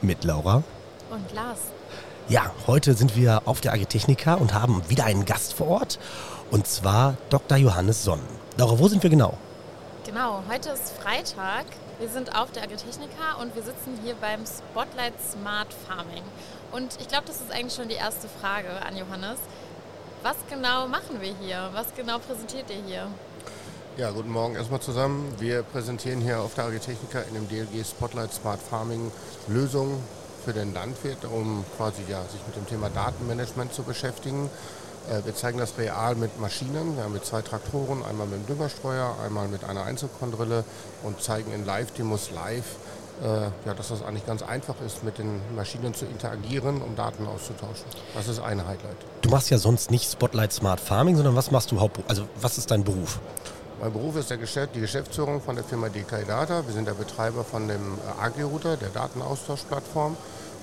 Mit Laura. Und Lars. Ja, heute sind wir auf der Agritechnica und haben wieder einen Gast vor Ort. Und zwar Dr. Johannes Sonn. Laura, wo sind wir genau? Genau, heute ist Freitag. Wir sind auf der Agritechnica und wir sitzen hier beim Spotlight Smart Farming. Und ich glaube, das ist eigentlich schon die erste Frage an Johannes. Was genau machen wir hier? Was genau präsentiert ihr hier? Ja, guten Morgen erstmal zusammen. Wir präsentieren hier auf der Agritechnica in dem DLG Spotlight Smart Farming Lösungen für den Landwirt, um quasi ja, sich mit dem Thema Datenmanagement zu beschäftigen. Äh, wir zeigen das real mit Maschinen. Wir mit zwei Traktoren, einmal mit dem Düngerstreuer, einmal mit einer Einzelkondrille und zeigen in Live-Demos live, äh, ja, dass das eigentlich ganz einfach ist, mit den Maschinen zu interagieren, um Daten auszutauschen. Das ist ein Highlight. Du machst ja sonst nicht Spotlight Smart Farming, sondern was machst du hauptberuflich? Also was ist dein Beruf? Mein Beruf ist der Geschäft, die Geschäftsführung von der Firma DK Data. Wir sind der Betreiber von dem äh, AgriRouter, der Datenaustauschplattform.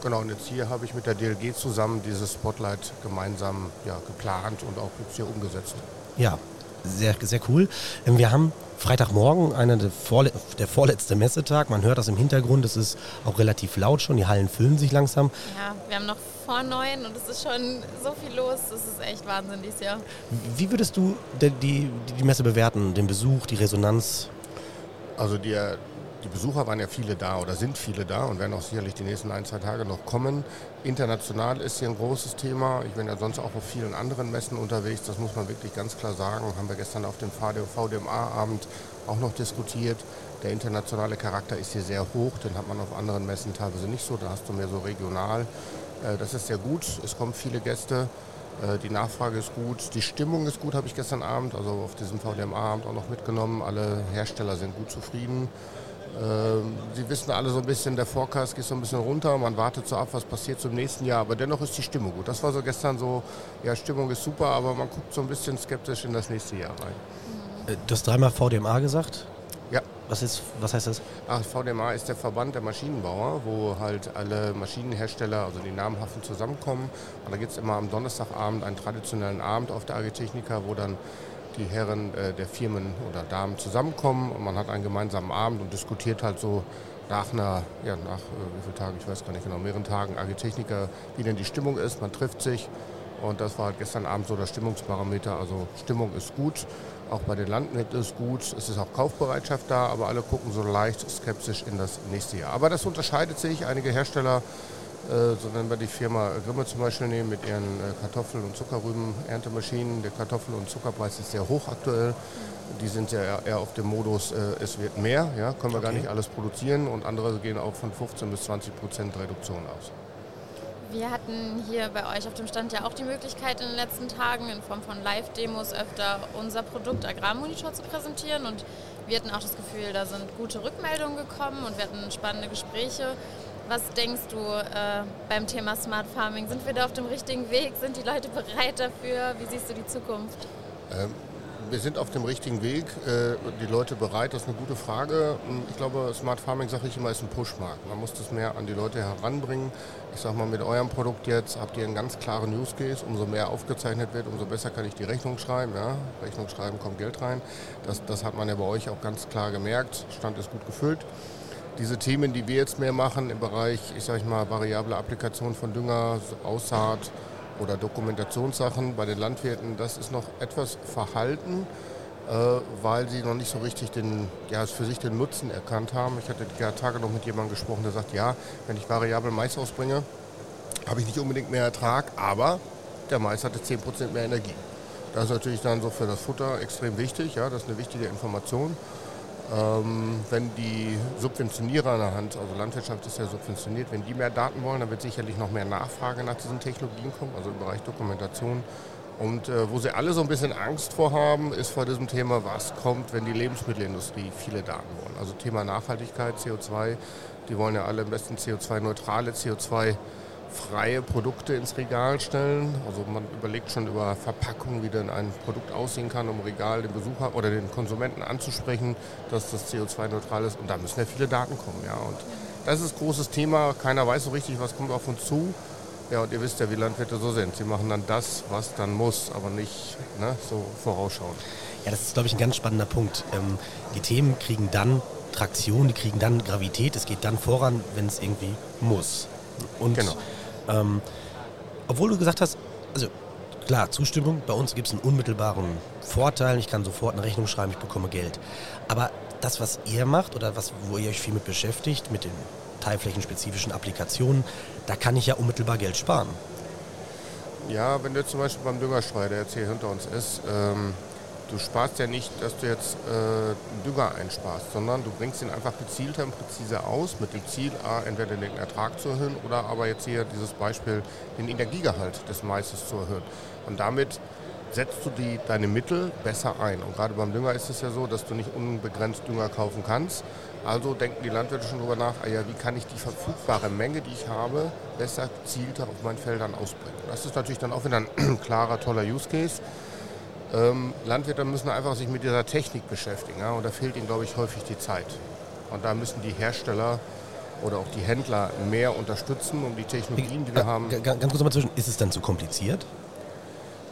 Genau, und jetzt hier habe ich mit der DLG zusammen dieses Spotlight gemeinsam ja, geplant und auch jetzt hier umgesetzt. Ja, sehr, sehr cool. Ähm, wir haben Freitagmorgen, einer der, Vorle der vorletzte Messetag. Man hört das im Hintergrund. Es ist auch relativ laut schon. Die Hallen füllen sich langsam. Ja, wir haben noch vor neun und es ist schon so viel los. Das ist echt Wahnsinn dieses Jahr. Wie würdest du die, die, die Messe bewerten? Den Besuch, die Resonanz? Also die, die Besucher waren ja viele da oder sind viele da und werden auch sicherlich die nächsten ein, zwei Tage noch kommen. International ist hier ein großes Thema. Ich bin ja sonst auch auf vielen anderen Messen unterwegs. Das muss man wirklich ganz klar sagen. Haben wir gestern auf dem VDMA-Abend auch noch diskutiert. Der internationale Charakter ist hier sehr hoch. Den hat man auf anderen Messen teilweise nicht so. Da hast du mehr so regional. Äh, das ist sehr gut. Es kommen viele Gäste. Äh, die Nachfrage ist gut, die Stimmung ist gut, habe ich gestern Abend, also auf diesem VDMA-Abend auch noch mitgenommen. Alle Hersteller sind gut zufrieden. Ähm, Sie wissen alle so ein bisschen, der Forecast geht so ein bisschen runter, man wartet so ab, was passiert zum nächsten Jahr, aber dennoch ist die Stimmung gut. Das war so gestern so, ja, Stimmung ist super, aber man guckt so ein bisschen skeptisch in das nächste Jahr rein. Äh, du hast dreimal VDMA gesagt? Ja. Was, ist, was heißt das? Ach, VDMA ist der Verband der Maschinenbauer, wo halt alle Maschinenhersteller, also die namhaften, zusammenkommen. Und da gibt es immer am Donnerstagabend einen traditionellen Abend auf der Agritechnica, wo dann die Herren äh, der Firmen oder Damen zusammenkommen und man hat einen gemeinsamen Abend und diskutiert halt so nach einer, ja, nach äh, wie vielen Tagen, ich weiß gar nicht genau, mehreren Tagen Agritechniker, wie denn die Stimmung ist. Man trifft sich und das war halt gestern Abend so der Stimmungsparameter. Also Stimmung ist gut, auch bei den Landwirten ist gut, es ist auch Kaufbereitschaft da, aber alle gucken so leicht skeptisch in das nächste Jahr. Aber das unterscheidet sich. Einige Hersteller so nennen wir die Firma Grimme zum Beispiel nehmen mit ihren äh, Kartoffeln- und Zuckerrüben-Erntemaschinen. Der Kartoffel- und Zuckerpreis ist sehr hoch aktuell. Die sind ja eher auf dem Modus, äh, es wird mehr, ja, können wir okay. gar nicht alles produzieren und andere gehen auch von 15 bis 20 Prozent Reduktion aus. Wir hatten hier bei euch auf dem Stand ja auch die Möglichkeit in den letzten Tagen in Form von Live-Demos öfter unser Produkt Agrarmonitor zu präsentieren und wir hatten auch das Gefühl, da sind gute Rückmeldungen gekommen und wir hatten spannende Gespräche. Was denkst du äh, beim Thema Smart Farming? Sind wir da auf dem richtigen Weg? Sind die Leute bereit dafür? Wie siehst du die Zukunft? Ähm, wir sind auf dem richtigen Weg. Äh, die Leute bereit, das ist eine gute Frage. Ich glaube, Smart Farming, sage ich immer, ist ein Pushmarkt. Man muss das mehr an die Leute heranbringen. Ich sage mal, mit eurem Produkt jetzt habt ihr einen ganz klaren Use Case. Umso mehr aufgezeichnet wird, umso besser kann ich die Rechnung schreiben. Ja? Rechnung schreiben, kommt Geld rein. Das, das hat man ja bei euch auch ganz klar gemerkt. Stand ist gut gefüllt diese Themen, die wir jetzt mehr machen im Bereich, ich sage mal, variable Applikation von Dünger, Aussaat oder Dokumentationssachen bei den Landwirten, das ist noch etwas verhalten, äh, weil sie noch nicht so richtig den, ja, für sich den Nutzen erkannt haben. Ich hatte die Tage noch mit jemandem gesprochen, der sagt, ja, wenn ich variabel Mais ausbringe, habe ich nicht unbedingt mehr Ertrag, aber der Mais hatte 10% mehr Energie. Das ist natürlich dann so für das Futter extrem wichtig, ja, das ist eine wichtige Information. Ähm, wenn die Subventionierer an der Hand, also Landwirtschaft ist ja subventioniert, wenn die mehr Daten wollen, dann wird sicherlich noch mehr Nachfrage nach diesen Technologien kommen, also im Bereich Dokumentation. Und äh, wo sie alle so ein bisschen Angst vor haben, ist vor diesem Thema, was kommt, wenn die Lebensmittelindustrie viele Daten wollen. Also Thema Nachhaltigkeit, CO2, die wollen ja alle am besten CO2-neutrale, CO2 freie Produkte ins Regal stellen. Also man überlegt schon über Verpackung, wie denn ein Produkt aussehen kann, um Regal den Besucher oder den Konsumenten anzusprechen, dass das CO2-neutral ist. Und da müssen ja viele Daten kommen. Ja. Und das ist ein großes Thema. Keiner weiß so richtig, was kommt auf uns zu. Ja, und ihr wisst ja, wie Landwirte so sind. Sie machen dann das, was dann muss, aber nicht ne, so vorausschauen. Ja, das ist, glaube ich, ein ganz spannender Punkt. Ähm, die Themen kriegen dann Traktion, die kriegen dann Gravität, es geht dann voran, wenn es irgendwie muss. Und Genau. ähm, obwohl du gesagt hast, also klar, Zustimmung, bei uns gibt es einen unmittelbaren Vorteil, ich kann sofort eine Rechnung schreiben, ich bekomme Geld. Aber das, was ihr macht oder was, wo ihr euch viel mit beschäftigt, mit den teilflächenspezifischen Applikationen, da kann ich ja unmittelbar Geld sparen. Ja, wenn du zum Beispiel beim Düngerstreuer, der jetzt hier hinter uns ist, ähm, du sparst ja nicht, dass du jetzt äh, Dünger einsparst, sondern du bringst ihn einfach gezielter und präziser aus mit dem Ziel, A, entweder den Ertrag zu erhöhen oder aber jetzt hier dieses Beispiel, den Energiegehalt des Maises zu erhöhen. Und damit setzt du die, deine Mittel besser ein. Und gerade beim Dünger ist es ja so, dass du nicht unbegrenzt Dünger kaufen kannst. Also denken die Landwirte schon darüber nach, ah ja, wie kann ich die verfügbare Menge, die ich habe, besser gezielter auf meinen Feldern ausbringen. Das ist natürlich dann auch wieder ein klarer, toller Use Case. Ähm, Landwirte müssen einfach sich mit dieser Technik beschäftigen. Ja? Und da fehlt ihnen, glaube ich, häufig die Zeit. Und da müssen die Hersteller oder auch die Händler mehr unterstützen, um die Technologien, die wir haben. Ganz kurz mal zwischen, ist es dann zu kompliziert?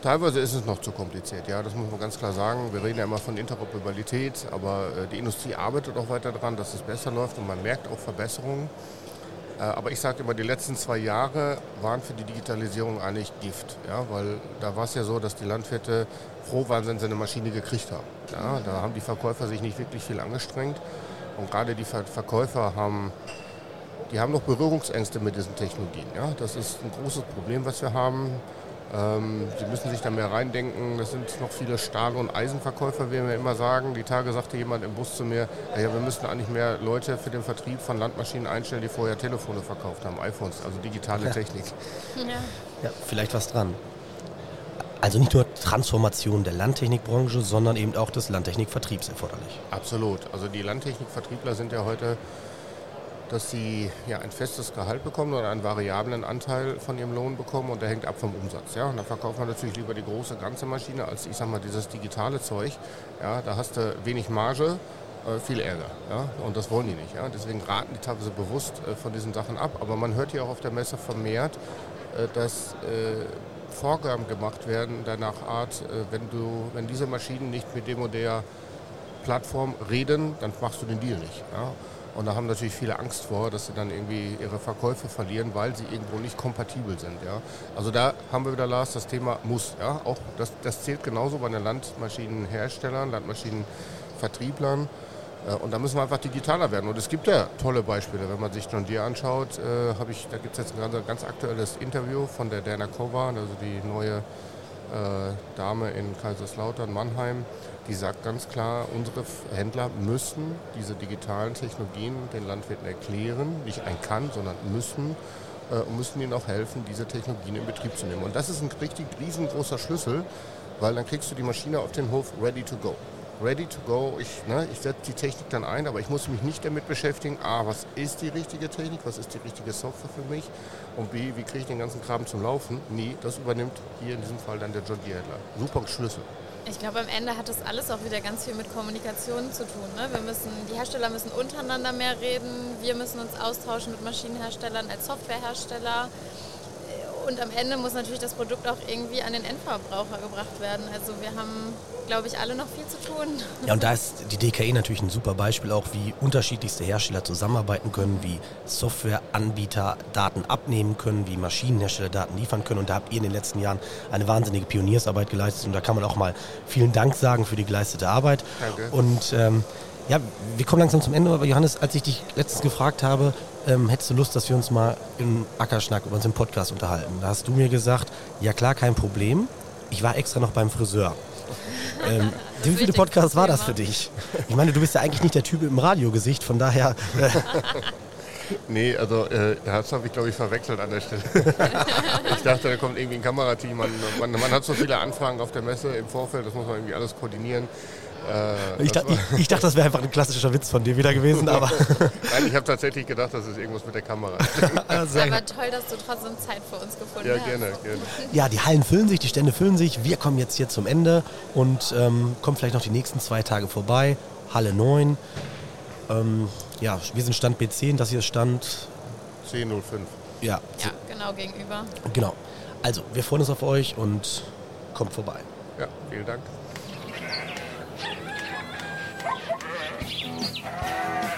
Teilweise ist es noch zu kompliziert, ja, das muss man ganz klar sagen. Wir reden ja immer von Interoperabilität, aber äh, die Industrie arbeitet auch weiter dran, dass es besser läuft und man merkt auch Verbesserungen. Äh, aber ich sage immer, die letzten zwei Jahre waren für die Digitalisierung eigentlich Gift, ja, weil da war es ja so, dass die Landwirte froh waren, wenn sie eine Maschine gekriegt haben. Ja, da haben die Verkäufer sich nicht wirklich viel angestrengt und gerade die Ver Verkäufer haben die haben noch Berührungsängste mit diesen Technologien. Ja? Das ist ein großes Problem, was wir haben. Ähm, sie müssen sich da mehr reindenken. Das sind noch viele Stahl- und Eisenverkäufer, wie wir immer sagen. Die Tage sagte jemand im Bus zu mir, ja, ja, wir müssten eigentlich mehr Leute für den Vertrieb von Landmaschinen einstellen, die vorher Telefone verkauft haben, iPhones, also digitale Technik. Ja. Ja, vielleicht was dran. Also nicht nur Transformation der Landtechnikbranche, sondern eben auch des Landtechnikvertriebs erforderlich. Absolut. Also die Landtechnikvertriebler sind ja heute, dass sie ja ein festes Gehalt bekommen oder einen variablen Anteil von ihrem Lohn bekommen und der hängt ab vom Umsatz. Ja? Und da verkauft man natürlich lieber die große ganze Maschine als ich sag mal dieses digitale Zeug. Ja? Da hast du wenig Marge, äh, viel Ärger. Ja? Und das wollen die nicht. Ja? Deswegen raten die teilweise bewusst äh, von diesen Sachen ab. Aber man hört hier auch auf der Messe vermehrt, äh, dass Vorgaben gemacht werden, danach Art, wenn du, wenn diese Maschinen nicht mit dem und der Plattform reden, dann machst du den Deal nicht. Ja? Und da haben natürlich viele Angst vor, dass sie dann irgendwie ihre Verkäufe verlieren, weil sie irgendwo nicht kompatibel sind. Ja? Also da haben wir wieder, Lars, das Thema muss. Ja? Auch das, das zählt genauso bei den Landmaschinenherstellern, Landmaschinenvertrieblern. Äh, Und da müssen wir einfach digitaler werden. Und es gibt ja tolle Beispiele. Wenn man sich John Deere anschaut, äh, ich, da gibt es jetzt ein ganz, ganz aktuelles Interview von der Dana Kovan, also die neue Dame in Kaiserslautern, Mannheim, die sagt ganz klar, unsere Händler müssen diese digitalen Technologien den Landwirten erklären, nicht ein kann, sondern müssen äh, und müssen ihnen auch helfen, diese Technologien in Betrieb zu nehmen. Und das ist ein richtig riesengroßer Schlüssel, weil dann kriegst du die Maschine auf den Hof ready to go. Ready to go, ich, ne, ich setze die Technik dann ein, aber ich muss mich nicht damit beschäftigen, A, was ist die richtige Technik, was ist die richtige Software für mich und B, wie kriege ich den ganzen Kram zum Laufen. Nee, das übernimmt hier in diesem Fall dann der John Deere Händler. Super Schlüssel. Ich glaube, am Ende hat das alles auch wieder ganz viel mit Kommunikation zu tun. Ne? Wir müssen, die Hersteller müssen untereinander mehr reden, wir müssen uns austauschen mit Maschinenherstellern als Softwarehersteller. Und am Ende muss natürlich das Produkt auch irgendwie an den Endverbraucher gebracht werden. Also wir haben, glaube ich, alle noch viel zu tun. Ja, und da ist die DKE natürlich ein super Beispiel auch, wie unterschiedlichste Hersteller zusammenarbeiten können, wie Softwareanbieter Daten abnehmen können, wie Maschinenhersteller Daten liefern können. Und da habt ihr in den letzten Jahren eine wahnsinnige Pioniersarbeit geleistet. Und da kann man auch mal vielen Dank sagen für die geleistete Arbeit. Danke. Und ähm, ja, wir kommen langsam zum Ende. Aber Johannes, als ich dich letztens gefragt habe, ähm, hättest du Lust, dass wir uns mal im Ackerschnack über uns im Podcast unterhalten? Da hast du mir gesagt, ja klar, kein Problem. Ich war extra noch beim Friseur. Ähm, wie viele Podcasts war das für dich? Ich meine, du bist ja eigentlich nicht der Typ im Radiogesicht, von daher. Äh, Nee, also äh, das habe ich glaube ich verwechselt an der Stelle. ich dachte, da kommt irgendwie ein Kamerateam. Man, man, man hat so viele Anfragen auf der Messe im Vorfeld, das muss man irgendwie alles koordinieren. Äh, ich, das dachte, ich, ich dachte, das wäre einfach ein klassischer Witz von dir wieder gewesen, aber Nein, ich habe tatsächlich gedacht, das ist irgendwas mit der Kamera. sehr Aber toll, dass du trotzdem Zeit für uns gefunden ja, hast. gerne, gerne. Ja, die Hallen füllen sich, die Stände füllen sich. Wir kommen jetzt hier zum Ende und ähm, kommen vielleicht noch die nächsten zwei Tage vorbei. Halle 9. Ähm, ja, wir sind Stand B10, das hier ist Stand. 10.05. Ja, Ja, genau gegenüber. genau. Also, wir freuen uns auf euch und kommt vorbei. Ja, vielen Dank. Thank you.